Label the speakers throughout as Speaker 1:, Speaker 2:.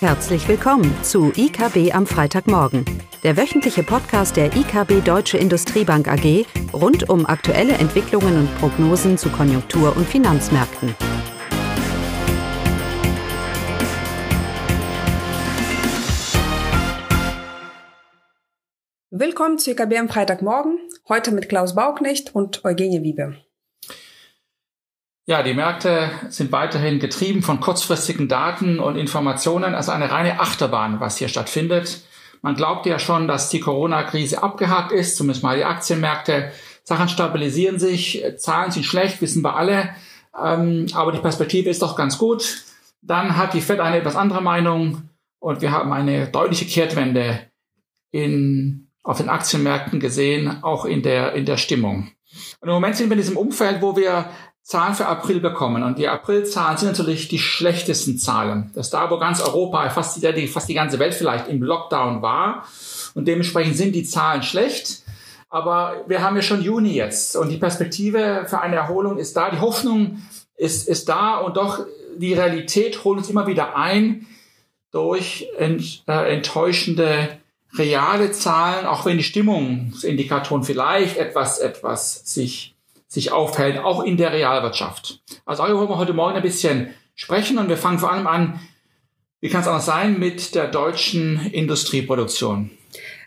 Speaker 1: Herzlich willkommen zu IKB am Freitagmorgen, der wöchentliche Podcast der IKB Deutsche Industriebank AG rund um aktuelle Entwicklungen und Prognosen zu Konjunktur- und Finanzmärkten.
Speaker 2: Willkommen zu IKB am Freitagmorgen, heute mit Klaus Bauknecht und Eugenie Wiebe.
Speaker 3: Ja, die Märkte sind weiterhin getrieben von kurzfristigen Daten und Informationen, also eine reine Achterbahn, was hier stattfindet. Man glaubt ja schon, dass die Corona-Krise abgehakt ist, zumindest mal die Aktienmärkte. Sachen stabilisieren sich, Zahlen sind schlecht, wissen wir alle, ähm, aber die Perspektive ist doch ganz gut. Dann hat die Fed eine etwas andere Meinung und wir haben eine deutliche Kehrtwende in, auf den Aktienmärkten gesehen, auch in der, in der Stimmung. Und im Moment sind wir in diesem Umfeld, wo wir Zahlen für April bekommen. Und die Aprilzahlen sind natürlich die schlechtesten Zahlen. Das da, wo ganz Europa, fast die, fast die ganze Welt vielleicht im Lockdown war. Und dementsprechend sind die Zahlen schlecht. Aber wir haben ja schon Juni jetzt und die Perspektive für eine Erholung ist da. Die Hoffnung ist, ist da und doch die Realität holt uns immer wieder ein durch ent, äh, enttäuschende reale Zahlen, auch wenn die Stimmungsindikatoren vielleicht etwas, etwas sich sich aufhält, auch in der Realwirtschaft. Also darüber wollen wir heute Morgen ein bisschen sprechen und wir fangen vor allem an, wie kann es anders sein, mit der deutschen Industrieproduktion.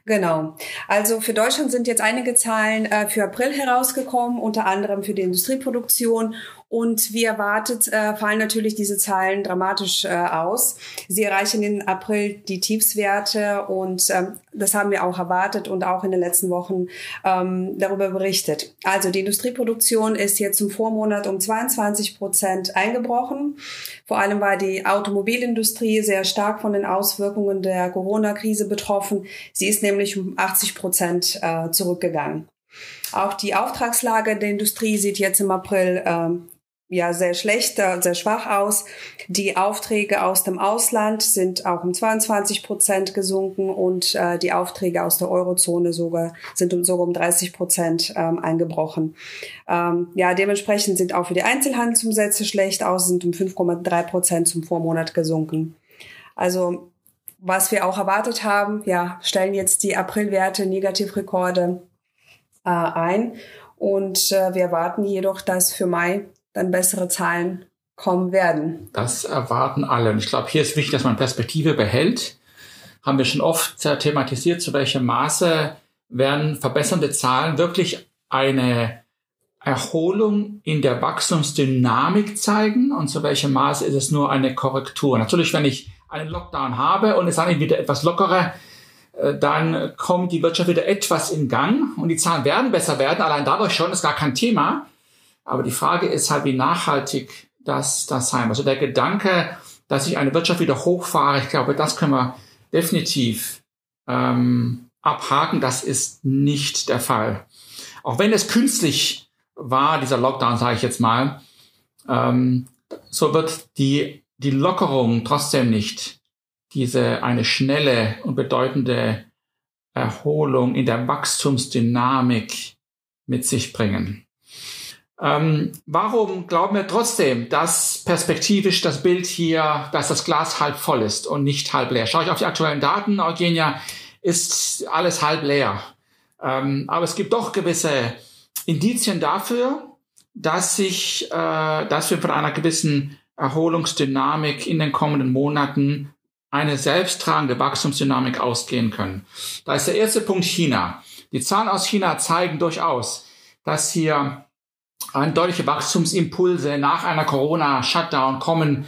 Speaker 2: Genau. Also für Deutschland sind jetzt einige Zahlen äh, für April herausgekommen, unter anderem für die Industrieproduktion. Und wie erwartet äh, fallen natürlich diese Zahlen dramatisch äh, aus. Sie erreichen in April die Tiefswerte und ähm, das haben wir auch erwartet und auch in den letzten Wochen ähm, darüber berichtet. Also die Industrieproduktion ist jetzt im Vormonat um 22 Prozent eingebrochen. Vor allem war die Automobilindustrie sehr stark von den Auswirkungen der Corona-Krise betroffen. Sie ist nämlich um 80 Prozent äh, zurückgegangen. Auch die Auftragslage der Industrie sieht jetzt im April ähm, ja sehr schlecht, sehr schwach aus. Die Aufträge aus dem Ausland sind auch um 22 Prozent gesunken und äh, die Aufträge aus der Eurozone sogar sind um, sogar um 30 Prozent ähm, eingebrochen. Ähm, ja, dementsprechend sind auch für die Einzelhandelsumsätze schlecht aus, sind um 5,3 Prozent zum Vormonat gesunken. Also was wir auch erwartet haben, ja, stellen jetzt die Aprilwerte Negativrekorde äh, ein. Und äh, wir erwarten jedoch, dass für Mai dann bessere Zahlen kommen werden.
Speaker 3: Das erwarten alle. Und ich glaube, hier ist wichtig, dass man Perspektive behält. Haben wir schon oft thematisiert, zu welchem Maße werden verbessernde Zahlen wirklich eine Erholung in der Wachstumsdynamik zeigen und zu welchem Maße ist es nur eine Korrektur. Natürlich, wenn ich einen Lockdown habe und es dann wieder etwas lockerer, äh, dann kommt die Wirtschaft wieder etwas in Gang und die Zahlen werden besser werden. Allein dadurch schon ist gar kein Thema. Aber die Frage ist halt, wie nachhaltig das, das sein Also der Gedanke, dass ich eine Wirtschaft wieder hochfahre, ich glaube, das können wir definitiv ähm, abhaken. Das ist nicht der Fall. Auch wenn es künstlich war, dieser Lockdown, sage ich jetzt mal, ähm, so wird die, die Lockerung trotzdem nicht diese eine schnelle und bedeutende Erholung in der Wachstumsdynamik mit sich bringen. Ähm, warum glauben wir trotzdem, dass perspektivisch das Bild hier, dass das Glas halb voll ist und nicht halb leer? Schaue ich auf die aktuellen Daten, Eugenia, ist alles halb leer. Ähm, aber es gibt doch gewisse Indizien dafür, dass sich, äh, dass wir von einer gewissen Erholungsdynamik in den kommenden Monaten eine selbsttragende Wachstumsdynamik ausgehen können. Da ist der erste Punkt China. Die Zahlen aus China zeigen durchaus, dass hier deutliche Wachstumsimpulse nach einer Corona-Shutdown kommen,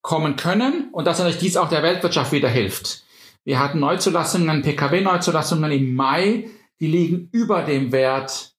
Speaker 3: kommen können und dass natürlich dies auch der Weltwirtschaft wieder hilft. Wir hatten Neuzulassungen, Pkw-Neuzulassungen im Mai, die liegen über dem Wert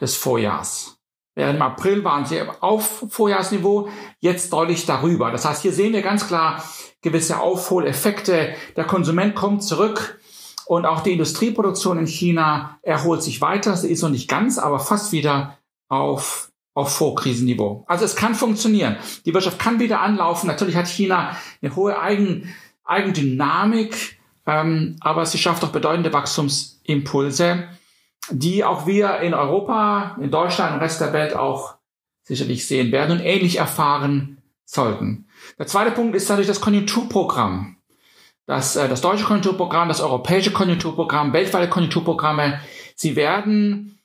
Speaker 3: des Vorjahrs. Während im April waren sie auf Vorjahrsniveau, jetzt deutlich darüber. Das heißt, hier sehen wir ganz klar gewisse Aufholeffekte. Der Konsument kommt zurück und auch die Industrieproduktion in China erholt sich weiter. Sie ist noch nicht ganz, aber fast wieder auf auf Vorkrisenniveau. Also es kann funktionieren. Die Wirtschaft kann wieder anlaufen. Natürlich hat China eine hohe Eigen, Eigendynamik, ähm, aber sie schafft auch bedeutende Wachstumsimpulse, die auch wir in Europa, in Deutschland und Rest der Welt auch sicherlich sehen werden und ähnlich erfahren sollten. Der zweite Punkt ist natürlich das Konjunkturprogramm. das, äh, das deutsche Konjunkturprogramm, das europäische Konjunkturprogramm, weltweite Konjunkturprogramme, sie werden,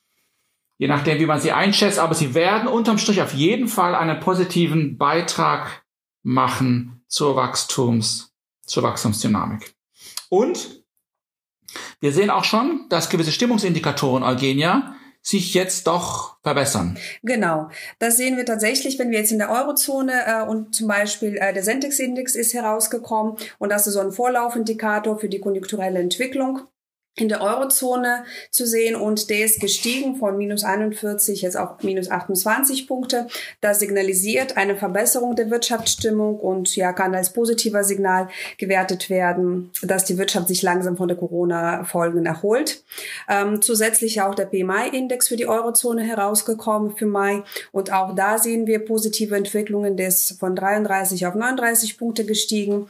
Speaker 3: je nachdem, wie man sie einschätzt, aber sie werden unterm Strich auf jeden Fall einen positiven Beitrag machen zur Wachstums, zur Wachstumsdynamik. Und wir sehen auch schon, dass gewisse Stimmungsindikatoren Eugenia sich jetzt doch verbessern.
Speaker 2: Genau, das sehen wir tatsächlich, wenn wir jetzt in der Eurozone äh, und zum Beispiel äh, der Sentex-Index ist herausgekommen und das ist so ein Vorlaufindikator für die konjunkturelle Entwicklung in der Eurozone zu sehen und der ist gestiegen von minus 41 jetzt auf minus 28 Punkte. Das signalisiert eine Verbesserung der Wirtschaftsstimmung und ja, kann als positiver Signal gewertet werden, dass die Wirtschaft sich langsam von der Corona-Folgen erholt. Ähm, zusätzlich auch der PMI-Index für die Eurozone herausgekommen für Mai und auch da sehen wir positive Entwicklungen, der ist von 33 auf 39 Punkte gestiegen.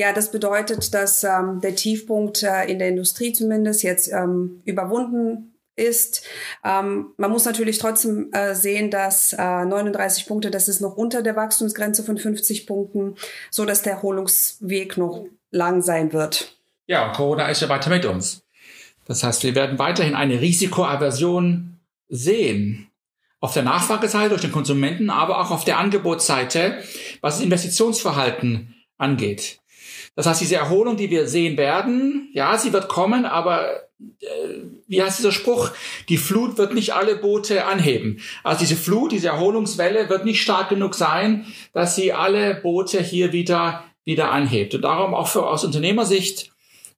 Speaker 2: Ja, das bedeutet, dass ähm, der Tiefpunkt äh, in der Industrie zumindest jetzt ähm, überwunden ist. Ähm, man muss natürlich trotzdem äh, sehen, dass äh, 39 Punkte, das ist noch unter der Wachstumsgrenze von 50 Punkten, so dass der Erholungsweg noch lang sein wird.
Speaker 3: Ja, Corona ist ja weiter mit uns. Das heißt, wir werden weiterhin eine Risikoaversion sehen. Auf der Nachfrageseite durch den Konsumenten, aber auch auf der Angebotsseite, was das Investitionsverhalten angeht. Das heißt, diese Erholung, die wir sehen werden, ja, sie wird kommen, aber äh, wie heißt dieser Spruch? Die Flut wird nicht alle Boote anheben. Also diese Flut, diese Erholungswelle wird nicht stark genug sein, dass sie alle Boote hier wieder, wieder anhebt. Und darum auch für, aus Unternehmersicht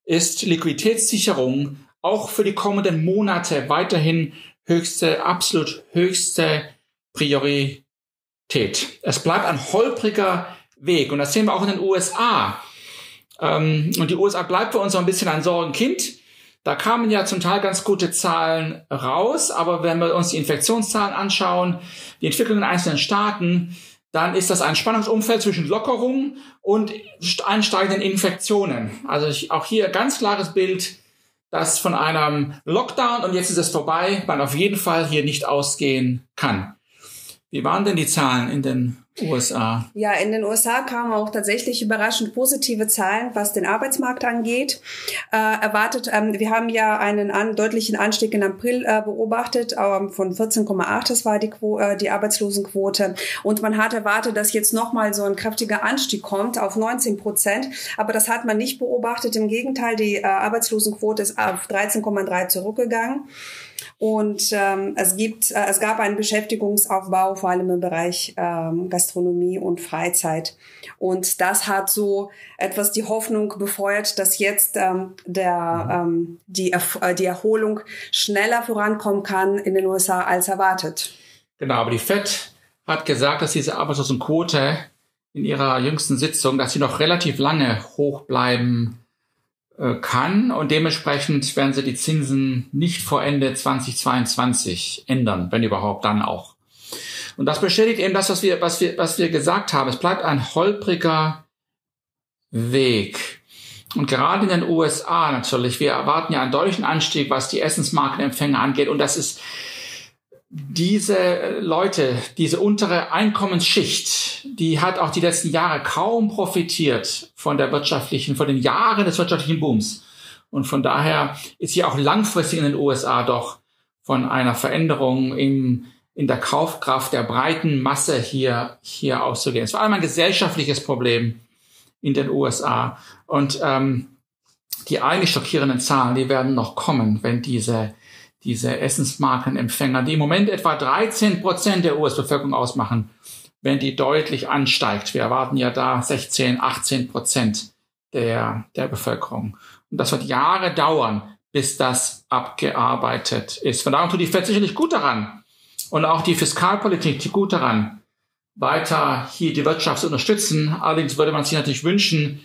Speaker 3: ist Liquiditätssicherung auch für die kommenden Monate weiterhin höchste, absolut höchste Priorität. Es bleibt ein holpriger Weg. Und das sehen wir auch in den USA. Ähm, und die USA bleibt für uns so ein bisschen ein Sorgenkind. Da kamen ja zum Teil ganz gute Zahlen raus, aber wenn wir uns die Infektionszahlen anschauen, die Entwicklung in einzelnen Staaten, dann ist das ein Spannungsumfeld zwischen Lockerung und ansteigenden Infektionen. Also ich, auch hier ganz klares Bild, dass von einem Lockdown und jetzt ist es vorbei, man auf jeden Fall hier nicht ausgehen kann. Wie waren denn die Zahlen in den USA.
Speaker 2: Ja, in den USA kamen auch tatsächlich überraschend positive Zahlen, was den Arbeitsmarkt angeht. Äh, erwartet, ähm, wir haben ja einen an, deutlichen Anstieg im April äh, beobachtet ähm, von 14,8, das war die, Quo äh, die Arbeitslosenquote. Und man hat erwartet, dass jetzt nochmal so ein kräftiger Anstieg kommt auf 19 Prozent. Aber das hat man nicht beobachtet. Im Gegenteil, die äh, Arbeitslosenquote ist auf 13,3 zurückgegangen. Und ähm, es gibt, äh, es gab einen Beschäftigungsaufbau, vor allem im Bereich ähm, Gastronomie und Freizeit. Und das hat so etwas die Hoffnung befeuert, dass jetzt ähm, der, ähm, die, äh, die Erholung schneller vorankommen kann in den USA als erwartet.
Speaker 3: Genau, aber die FED hat gesagt, dass diese Arbeitslosenquote in ihrer jüngsten Sitzung, dass sie noch relativ lange hoch bleiben äh, kann und dementsprechend werden sie die Zinsen nicht vor Ende 2022 ändern, wenn überhaupt dann auch. Und das bestätigt eben das, was wir, was wir, was wir gesagt haben. Es bleibt ein holpriger Weg. Und gerade in den USA natürlich, wir erwarten ja einen deutlichen Anstieg, was die Essensmarkenempfänge angeht. Und das ist diese Leute, diese untere Einkommensschicht, die hat auch die letzten Jahre kaum profitiert von der wirtschaftlichen, von den Jahren des wirtschaftlichen Booms. Und von daher ist hier auch langfristig in den USA doch von einer Veränderung im, in der Kaufkraft der breiten Masse hier, hier auszugehen. Es war einmal ein gesellschaftliches Problem in den USA. Und ähm, die eigentlich schockierenden Zahlen, die werden noch kommen, wenn diese diese Essensmarkenempfänger, die im Moment etwa 13 Prozent der US-Bevölkerung ausmachen, wenn die deutlich ansteigt. Wir erwarten ja da 16, 18 Prozent der, der Bevölkerung. Und das wird Jahre dauern, bis das abgearbeitet ist. Von daher tut die FED sicherlich gut daran. Und auch die Fiskalpolitik tut gut daran, weiter hier die Wirtschaft zu unterstützen. Allerdings würde man sich natürlich wünschen,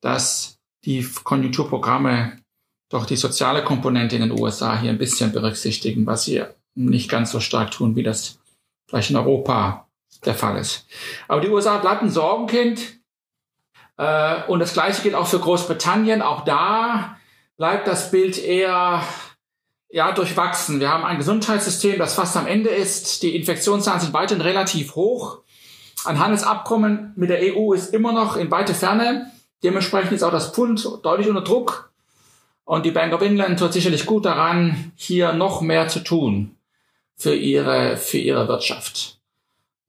Speaker 3: dass die Konjunkturprogramme doch die soziale Komponente in den USA hier ein bisschen berücksichtigen, was sie nicht ganz so stark tun, wie das vielleicht in Europa der Fall ist. Aber die USA bleibt ein Sorgenkind. Äh, und das Gleiche gilt auch für Großbritannien. Auch da bleibt das Bild eher ja, durchwachsen. Wir haben ein Gesundheitssystem, das fast am Ende ist. Die Infektionszahlen sind weiterhin relativ hoch. Ein Handelsabkommen mit der EU ist immer noch in weite Ferne. Dementsprechend ist auch das Pfund deutlich unter Druck. Und die Bank of England tut sicherlich gut daran, hier noch mehr zu tun für ihre, für ihre Wirtschaft.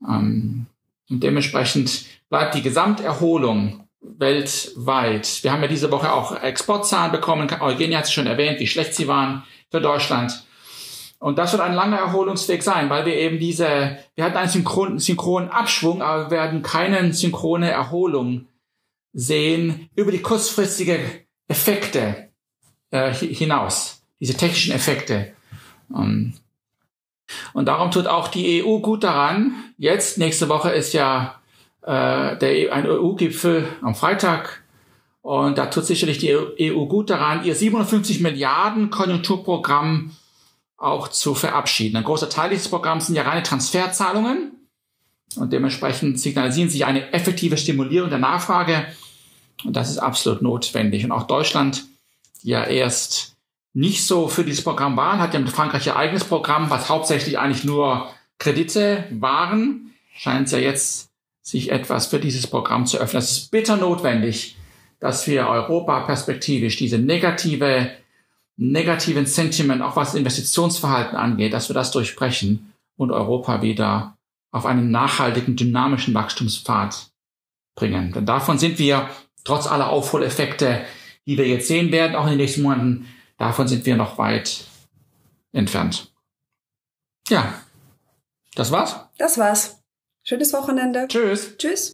Speaker 3: Ähm, und dementsprechend bleibt die Gesamterholung weltweit. Wir haben ja diese Woche auch Exportzahlen bekommen. Eugenia hat es schon erwähnt, wie schlecht sie waren für Deutschland. Und das wird ein langer Erholungsweg sein, weil wir eben diese, wir hatten einen synchronen, synchronen Abschwung, aber wir werden keine synchrone Erholung sehen über die kurzfristige Effekte äh, hinaus, diese technischen Effekte. Um, und darum tut auch die EU gut daran. Jetzt, nächste Woche ist ja äh, der, e ein EU-Gipfel am Freitag. Und da tut sicherlich die EU gut daran, ihr 750 Milliarden Konjunkturprogramm auch zu verabschieden. Ein großer Teil dieses Programms sind ja reine Transferzahlungen. Und dementsprechend signalisieren sie eine effektive Stimulierung der Nachfrage. Und das ist absolut notwendig. Und auch Deutschland, die ja erst nicht so für dieses Programm waren, hat ja mit Frankreich ihr eigenes Programm, was hauptsächlich eigentlich nur Kredite waren, scheint es ja jetzt sich etwas für dieses Programm zu öffnen. Es ist bitter notwendig, dass wir Europa perspektivisch diese negative, negativen Sentiment, auch was Investitionsverhalten angeht, dass wir das durchbrechen und Europa wieder auf einen nachhaltigen, dynamischen Wachstumspfad bringen. Denn davon sind wir, trotz aller Aufholeffekte, die wir jetzt sehen werden, auch in den nächsten Monaten, davon sind wir noch weit entfernt. Ja, das war's.
Speaker 2: Das war's. Schönes Wochenende.
Speaker 3: Tschüss.
Speaker 2: Tschüss.